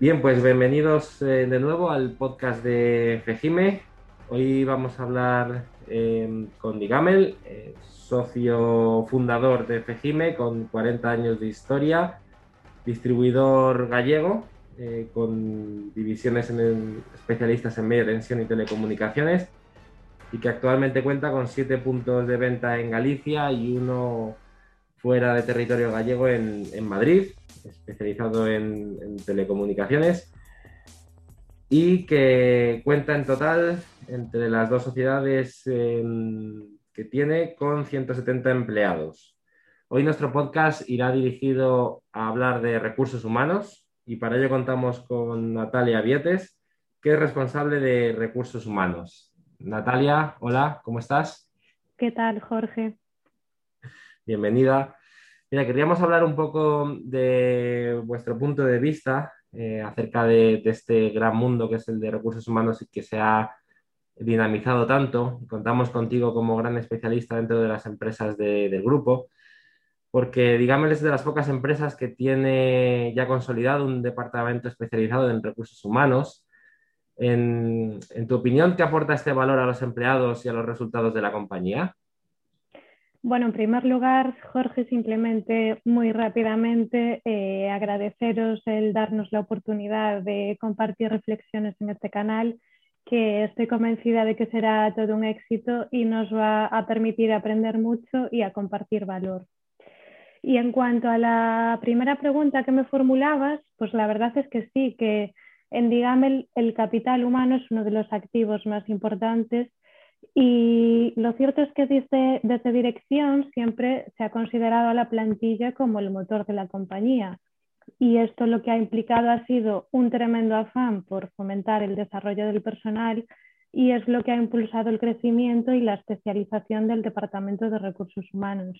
Bien, pues bienvenidos eh, de nuevo al podcast de Fejime. Hoy vamos a hablar eh, con Digamel, eh, socio fundador de Fejime, con 40 años de historia, distribuidor gallego, con divisiones en especialistas en media tensión y telecomunicaciones, y que actualmente cuenta con siete puntos de venta en Galicia y uno fuera de territorio gallego en Madrid especializado en, telecomunicaciones y que cuenta en total entre las dos sociedades em, que tiene con 170 empleados. Hoy nuestro podcast irá dirigido a hablar de recursos humanos y para ello contamos con Natalia Vietes, que es responsable de recursos humanos. Natalia, hola, ¿cómo estás? ¿Qué tal, Jorge? Bienvenida. Mira, queríamos hablar un poco de vuestro punto de vista eh, acerca de, este gran mundo que es el de recursos humanos y que se ha dinamizado tanto. Contamos contigo como gran especialista dentro de las empresas del grupo, porque digamos es de las pocas empresas que tiene ya consolidado un departamento especializado en recursos humanos. en tu opinión, ¿qué aporta este valor a los empleados y a los resultados de la compañía? Bueno, en primer lugar, Jorge, simplemente muy rápidamente eh, agradeceros el darnos la oportunidad de compartir reflexiones en este canal, que estoy convencida de que será todo un éxito y nos va a permitir aprender mucho y a compartir valor. Y en cuanto a la primera pregunta que me formulabas, pues la verdad es que sí, que en Digamel el capital humano es uno de los activos más importantes y lo cierto es que desde, desde dirección siempre se ha considerado a la plantilla como el motor de la compañía. Y esto lo que ha implicado ha sido un tremendo afán por fomentar el desarrollo del personal y es lo que ha impulsado el crecimiento y la especialización del Departamento de Recursos Humanos.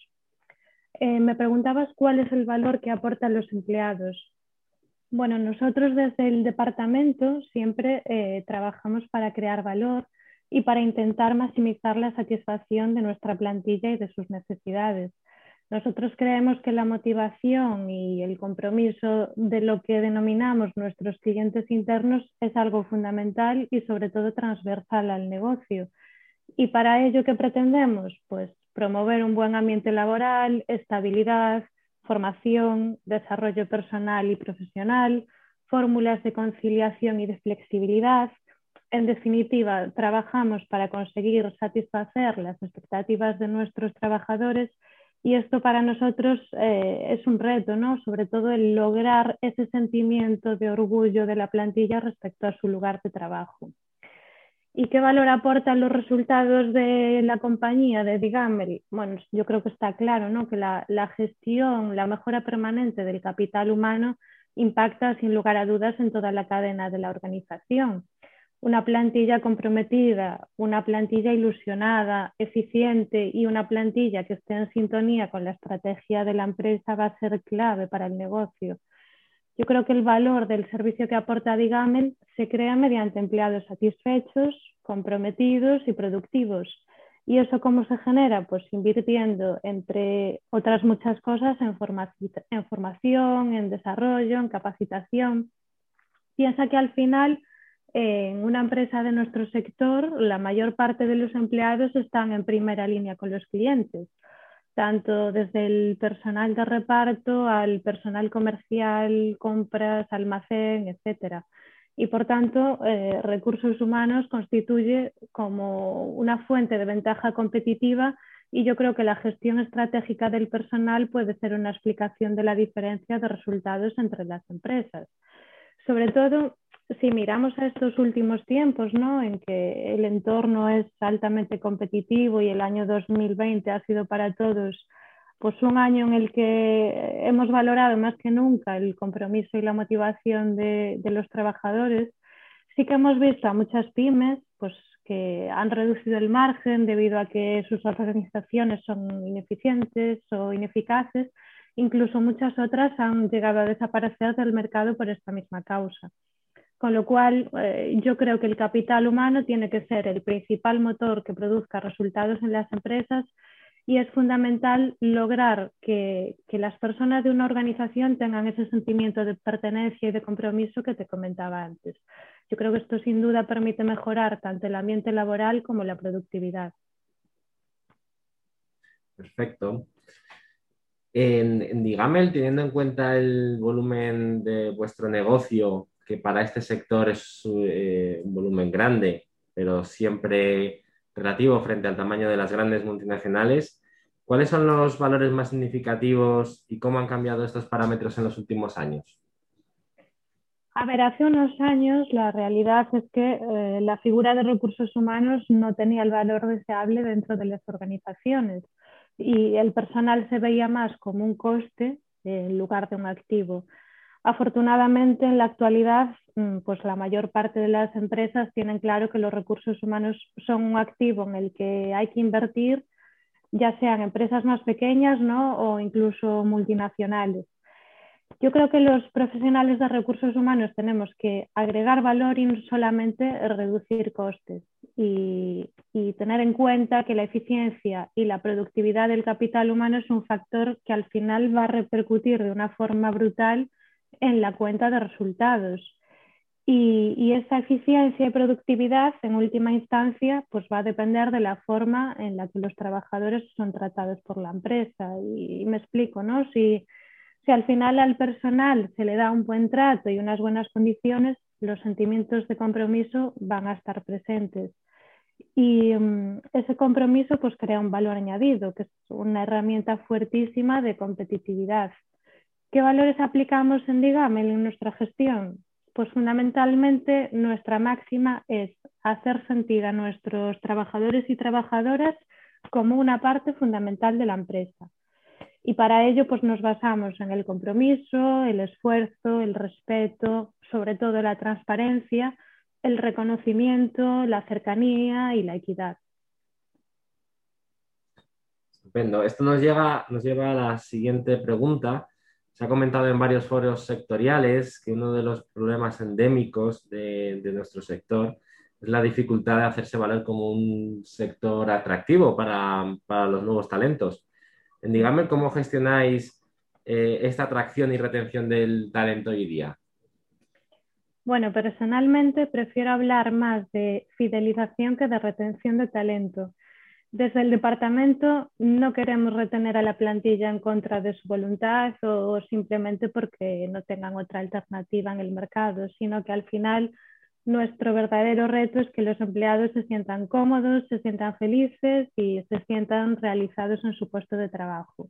Eh, me preguntabas cuál es el valor que aportan los empleados. Bueno, nosotros desde el departamento siempre eh, trabajamos para crear valor y para intentar maximizar la satisfacción de nuestra plantilla y de sus necesidades. Nosotros creemos que la motivación y el compromiso de lo que denominamos nuestros clientes internos es algo fundamental y sobre todo transversal al negocio. Y para ello, ¿qué pretendemos? Pues promover un buen ambiente laboral, estabilidad, formación, desarrollo personal y profesional, fórmulas de conciliación y de flexibilidad, en definitiva, trabajamos para conseguir satisfacer las expectativas de nuestros trabajadores y esto para nosotros eh, es un reto, ¿no? Sobre todo el lograr ese sentimiento de orgullo de la plantilla respecto a su lugar de trabajo. ¿Y qué valor aportan los resultados de la compañía de Digamel? Bueno, yo creo que está claro, ¿no? Que la, la gestión, la mejora permanente del capital humano impacta sin lugar a dudas en toda la cadena de la organización una plantilla comprometida, una plantilla ilusionada, eficiente y una plantilla que esté en sintonía con la estrategia de la empresa va a ser clave para el negocio. Yo creo que el valor del servicio que aporta Digamel se crea mediante empleados satisfechos, comprometidos y productivos. ¿Y eso cómo se genera? Pues invirtiendo, entre otras muchas cosas, en, formación, en desarrollo, en capacitación. Piensa que al final en una empresa de nuestro sector, la mayor parte de los empleados están en primera línea con los clientes, tanto desde el personal de reparto al personal comercial, compras, almacén, etc. Y por tanto, eh, recursos humanos constituye como una fuente de ventaja competitiva y yo creo que la gestión estratégica del personal puede ser una explicación de la diferencia de resultados entre las empresas. Sobre todo, si miramos a estos últimos tiempos, ¿no? en que el entorno es altamente competitivo y el año 2020 ha sido para todos pues un año en el que hemos valorado más que nunca el compromiso y la motivación de, los trabajadores, sí que hemos visto a muchas pymes pues, que han reducido el margen debido a que sus organizaciones son ineficientes o ineficaces, incluso muchas otras han llegado a desaparecer del mercado por esta misma causa. Con lo cual, eh, yo creo que el capital humano tiene que ser el principal motor que produzca resultados en las empresas y es fundamental lograr que, las personas de una organización tengan ese sentimiento de pertenencia y de compromiso que te comentaba antes. Yo creo que esto sin duda permite mejorar tanto el ambiente laboral como la productividad. Perfecto. En, Digamel, teniendo en cuenta el volumen de vuestro negocio, que para este sector es eh, un volumen grande, pero siempre relativo frente al tamaño de las grandes multinacionales, ¿cuáles son los valores más significativos y cómo han cambiado estos parámetros en los últimos años? A ver, hace unos años la realidad es que eh, la figura de recursos humanos no tenía el valor deseable dentro de las organizaciones y el personal se veía más como un coste en lugar de un activo. Afortunadamente, en la actualidad, mm, pues la mayor parte de las empresas tienen claro que los recursos humanos son un activo en el que hay que invertir, ya sean empresas más pequeñas ¿no? o incluso multinacionales. Yo creo que los profesionales de recursos humanos tenemos que agregar valor y no solamente reducir costes y, y, tener en cuenta que la eficiencia y la productividad del capital humano es un factor que al final va a repercutir de una forma brutal en la cuenta de resultados. Y, esa eficiencia y productividad, en última instancia, pues va a depender de la forma en la que los trabajadores son tratados por la empresa. Y, me explico, ¿no? Si, si al final al personal se le da un buen trato y unas buenas condiciones, los sentimientos de compromiso van a estar presentes. Y mm, ese compromiso pues crea un valor añadido, que es una herramienta fuertísima de competitividad. ¿Qué valores aplicamos en Digamel en nuestra gestión? Pues fundamentalmente nuestra máxima es hacer sentir a nuestros trabajadores y trabajadoras como una parte fundamental de la empresa. Y para ello pues nos basamos en el compromiso, el esfuerzo, el respeto, sobre todo la transparencia, el reconocimiento, la cercanía y la equidad. Estupendo. Esto nos, nos lleva a la siguiente pregunta, se ha comentado en varios foros sectoriales que uno de los problemas endémicos de, nuestro sector es la dificultad de hacerse valer como un sector atractivo para, los nuevos talentos. Dígame cómo gestionáis eh, esta atracción y retención del talento hoy día. Bueno, personalmente prefiero hablar más de fidelización que de retención de talento. Desde el departamento no queremos retener a la plantilla en contra de su voluntad o simplemente porque no tengan otra alternativa en el mercado, sino que al final nuestro verdadero reto es que los empleados se sientan cómodos, se sientan felices y se sientan realizados en su puesto de trabajo.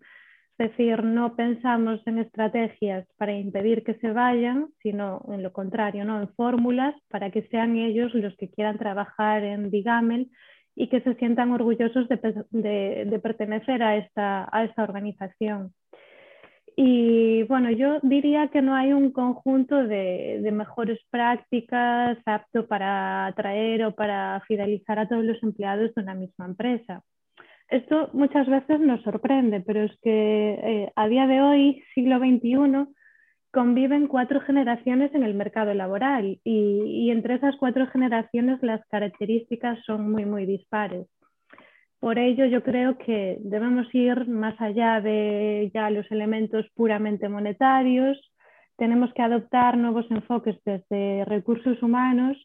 Es decir, no pensamos en estrategias para impedir que se vayan, sino en lo contrario, ¿no? en fórmulas para que sean ellos los que quieran trabajar en Digamel y que se sientan orgullosos de, pertenecer a esta, a esta organización. Y bueno, yo diría que no hay un conjunto de, mejores prácticas apto para atraer o para fidelizar a todos los empleados de una misma empresa. Esto muchas veces nos sorprende, pero es que eh, a día de hoy, siglo XXI, conviven cuatro generaciones en el mercado laboral y, entre esas cuatro generaciones las características son muy, muy dispares. Por ello, yo creo que debemos ir más allá de ya los elementos puramente monetarios, tenemos que adoptar nuevos enfoques desde recursos humanos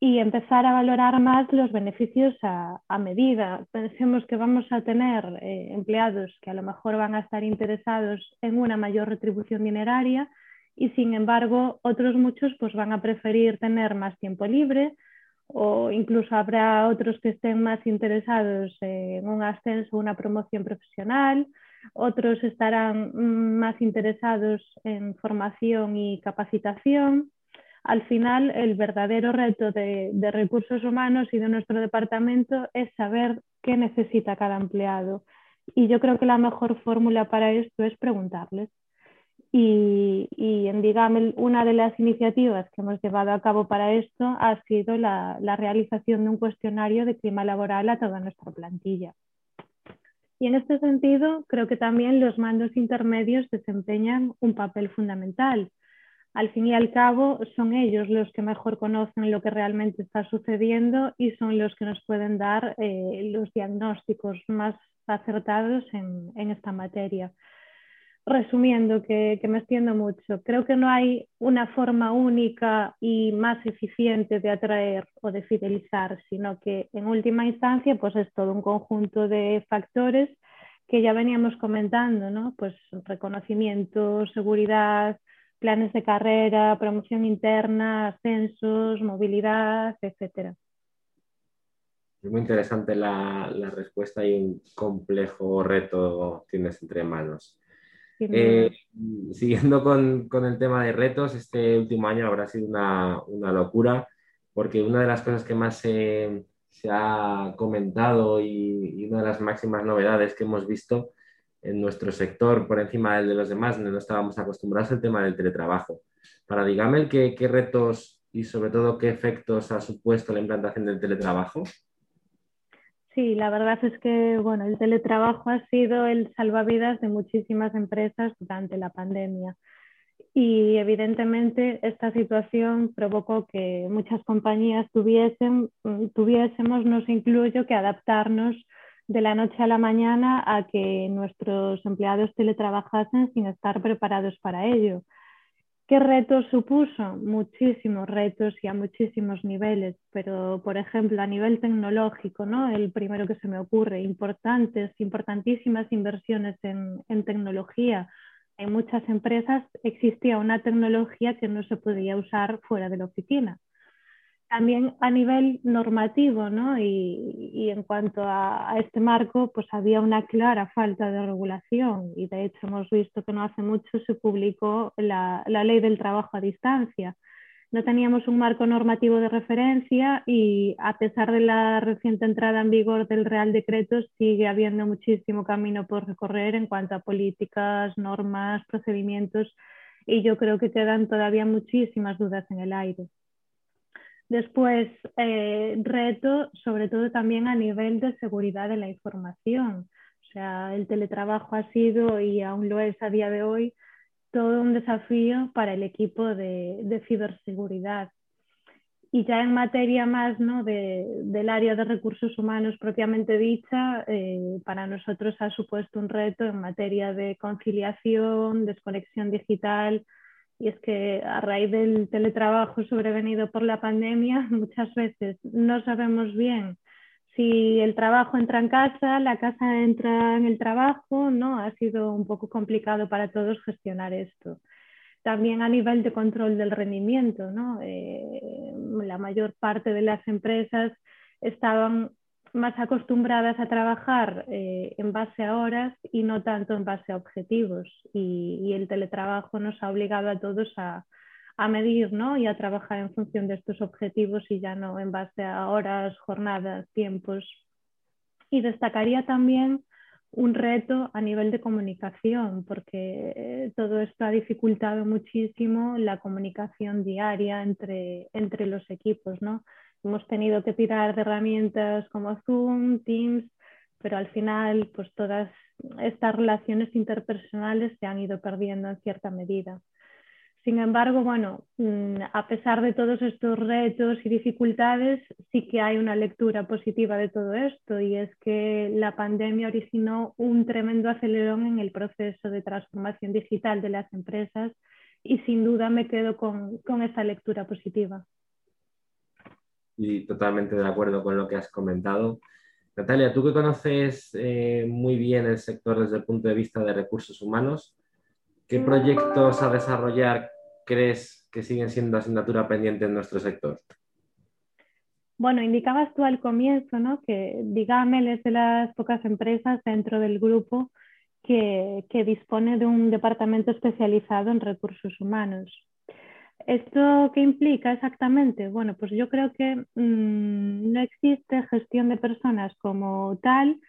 y empezar a valorar más los beneficios a, medida. Pensemos que vamos a tener eh, empleados que a lo mejor van a estar interesados en una mayor retribución dineraria y sin embargo otros muchos pues van a preferir tener más tiempo libre o incluso habrá otros que estén más interesados en un ascenso o una promoción profesional, otros estarán mm, más interesados en formación y capacitación al final el verdadero reto de, recursos humanos y de nuestro departamento es saber qué necesita cada empleado. Y yo creo que la mejor fórmula para esto es preguntarles. Y, en Digame, una de las iniciativas que hemos llevado a cabo para esto ha sido la realización de un cuestionario de clima laboral a toda nuestra plantilla. Y en este sentido, creo que también los mandos intermedios desempeñan un papel fundamental al fin y al cabo son ellos los que mejor conocen lo que realmente está sucediendo y son los que nos pueden dar eh, los diagnósticos más acertados en, esta materia. Resumiendo, que, me extiendo mucho, creo que no hay una forma única y más eficiente de atraer o de fidelizar, sino que en última instancia pues es todo un conjunto de factores que ya veníamos comentando, ¿no? Pues reconocimiento, seguridad, planes de carrera, promoción interna, ascensos, movilidad, etcétera. Es muy interesante la, respuesta y un complejo reto tienes entre manos. Eh, siguiendo con, el tema de retos, este último año habrá sido una, locura porque una de las cosas que más se, ha comentado y, una de las máximas novedades que hemos visto en nuestro sector por encima del de los demás, donde no estábamos acostumbrados, el tema del teletrabajo. Para Digamel, ¿qué, ¿qué retos y sobre todo qué efectos ha supuesto la implantación del teletrabajo? Sí, la verdad es que bueno, el teletrabajo ha sido el salvavidas de muchísimas empresas durante la pandemia. Y evidentemente esta situación provocó que muchas compañías tuviesen, tuviésemos, nos incluyo, que adaptarnos de la noche a la mañana a que nuestros empleados teletrabajasen sin estar preparados para ello. ¿Qué retos supuso? Muchísimos retos y a muchísimos niveles, pero por ejemplo a nivel tecnológico, ¿no? el primero que se me ocurre, importantes, importantísimas inversiones en, en tecnología. En muchas empresas existía una tecnología que no se podía usar fuera de la oficina también a nivel normativo, ¿no? Y, en cuanto a, este marco, pues había una clara falta de regulación y de hecho hemos visto que no hace mucho se publicó la, la ley del trabajo a distancia. No teníamos un marco normativo de referencia y a pesar de la reciente entrada en vigor del Real Decreto, sigue habiendo muchísimo camino por recorrer en cuanto a políticas, normas, procedimientos y yo creo que quedan todavía muchísimas dudas en el aire. Después, eh, reto sobre todo también a nivel de seguridad de la información. O sea, el teletrabajo ha sido y aún lo es a día de hoy todo un desafío para el equipo de, ciberseguridad. Y ya en materia más ¿no? del área de recursos humanos propiamente dicha, eh, para nosotros ha supuesto un reto en materia de conciliación, desconexión digital, y es que a raíz del teletrabajo sobrevenido por la pandemia, muchas veces no sabemos bien si el trabajo entra en casa, la casa entra en el trabajo, ¿no? Ha sido un poco complicado para todos gestionar esto. También a nivel de control del rendimiento, ¿no? Eh, la mayor parte de las empresas estaban más acostumbradas a trabajar eh, en base a horas y no tanto en base a objetivos. Y, el teletrabajo nos ha obligado a todos a, medir ¿no? y a trabajar en función de estos objetivos y ya no en base a horas, jornadas, tiempos. Y destacaría también un reto a nivel de comunicación, porque eh, todo esto ha dificultado muchísimo la comunicación diaria entre, entre los equipos. ¿no? Hemos tenido que tirar de herramientas como Zoom, Teams, pero al final pues todas estas relaciones interpersonales se han ido perdiendo en cierta medida. Sin embargo, bueno, mm, a pesar de todos estos retos y dificultades, sí que hay una lectura positiva de todo esto y es que la pandemia originó un tremendo acelerón en el proceso de transformación digital de las empresas y sin duda me quedo con, con lectura positiva y totalmente de acuerdo con lo que has comentado. Natalia, tú que conoces eh, muy bien el sector desde el punto de vista de recursos humanos, ¿qué proyectos a desarrollar crees que siguen siendo asignatura pendiente en nuestro sector? Bueno, indicabas tú al comienzo ¿no? que Digamel es de las pocas empresas dentro del grupo que, que dispone de un departamento especializado en recursos humanos. ¿Esto qué implica exactamente? Bueno, pues yo creo que mm, no existe gestión de personas como tal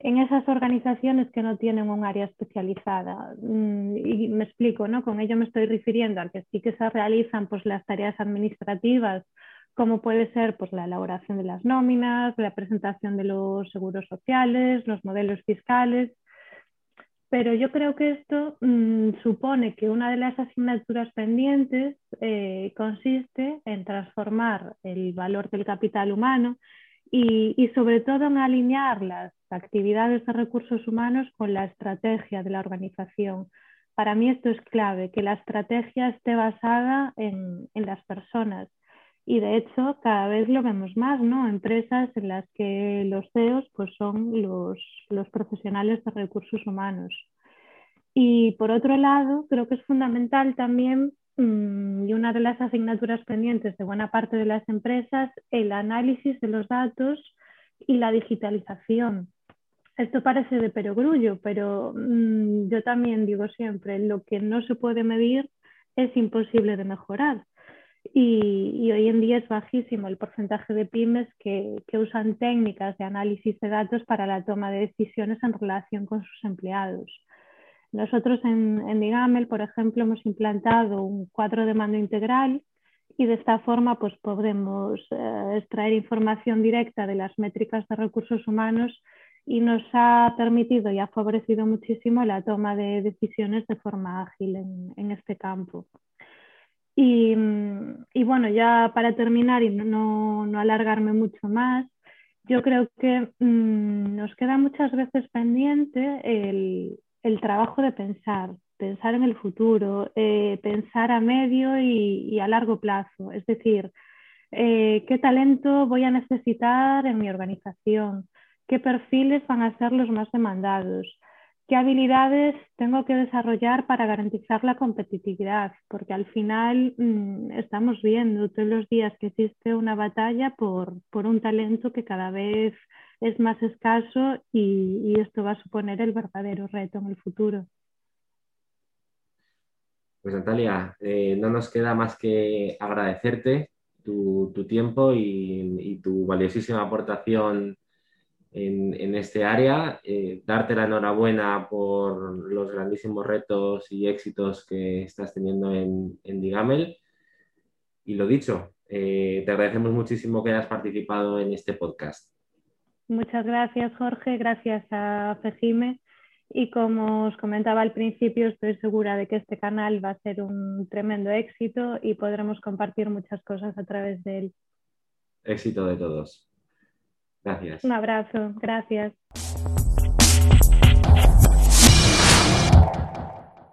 en esas organizaciones que no tienen un área especializada. Mm, y me explico, ¿no? Con ello me estoy refiriendo a que sí que se realizan pues, las tareas administrativas, como puede ser pues, la elaboración de las nóminas, la presentación de los seguros sociales, los modelos fiscales, pero yo creo que esto mm, supone que una de las asignaturas pendientes eh, consiste en transformar el valor del capital humano y, sobre todo en alinear las actividades de recursos humanos con la estrategia de la organización. Para mí esto es clave, que la estrategia esté basada en, las personas. Y de hecho, cada vez lo vemos más, ¿no? Empresas en las que los CEOs pues, son los, los profesionales de recursos humanos. Y por otro lado, creo que es fundamental también Mm, y una de las asignaturas pendientes de buena parte de las empresas, el análisis de los datos y la digitalización. Esto parece de perogrullo, pero mm, yo también digo siempre, lo que no se puede medir es imposible de mejorar. Y, hoy en día es bajísimo el porcentaje de pymes que, usan técnicas de análisis de datos para la toma de decisiones en relación con sus empleados. Nosotros en, en Digamel, por ejemplo, hemos implantado un cuadro de mando integral y de esta forma pues, podemos eh, extraer información directa de las métricas de recursos humanos y nos ha permitido y ha favorecido muchísimo la toma de decisiones de forma ágil en, este campo. Y, bueno, ya para terminar y no, alargarme mucho más, yo creo que mm, nos queda muchas veces pendiente el, el trabajo de pensar, pensar en el futuro, eh, pensar a medio y, a largo plazo. Es decir, eh, qué talento voy a necesitar en mi organización, qué perfiles van a ser los más demandados, qué habilidades tengo que desarrollar para garantizar la competitividad, porque al final mm, estamos viendo todos los días que existe una batalla por, por un talento que cada vez es más escaso y, esto va a suponer el verdadero reto en el futuro. Pues Natalia, eh, no nos queda más que agradecerte tu, tiempo y, tu valiosísima aportación en, este área, eh, darte la enhorabuena por los grandísimos retos y éxitos que estás teniendo en, Digamel. Y lo dicho, eh, te agradecemos muchísimo que hayas participado en este podcast. Muchas gracias, Jorge. Gracias a Fejime. Y como os comentaba al principio, estoy segura de que este canal va a ser un tremendo éxito y podremos compartir muchas cosas a través de él. Éxito de todos. Un abrazo, gracias.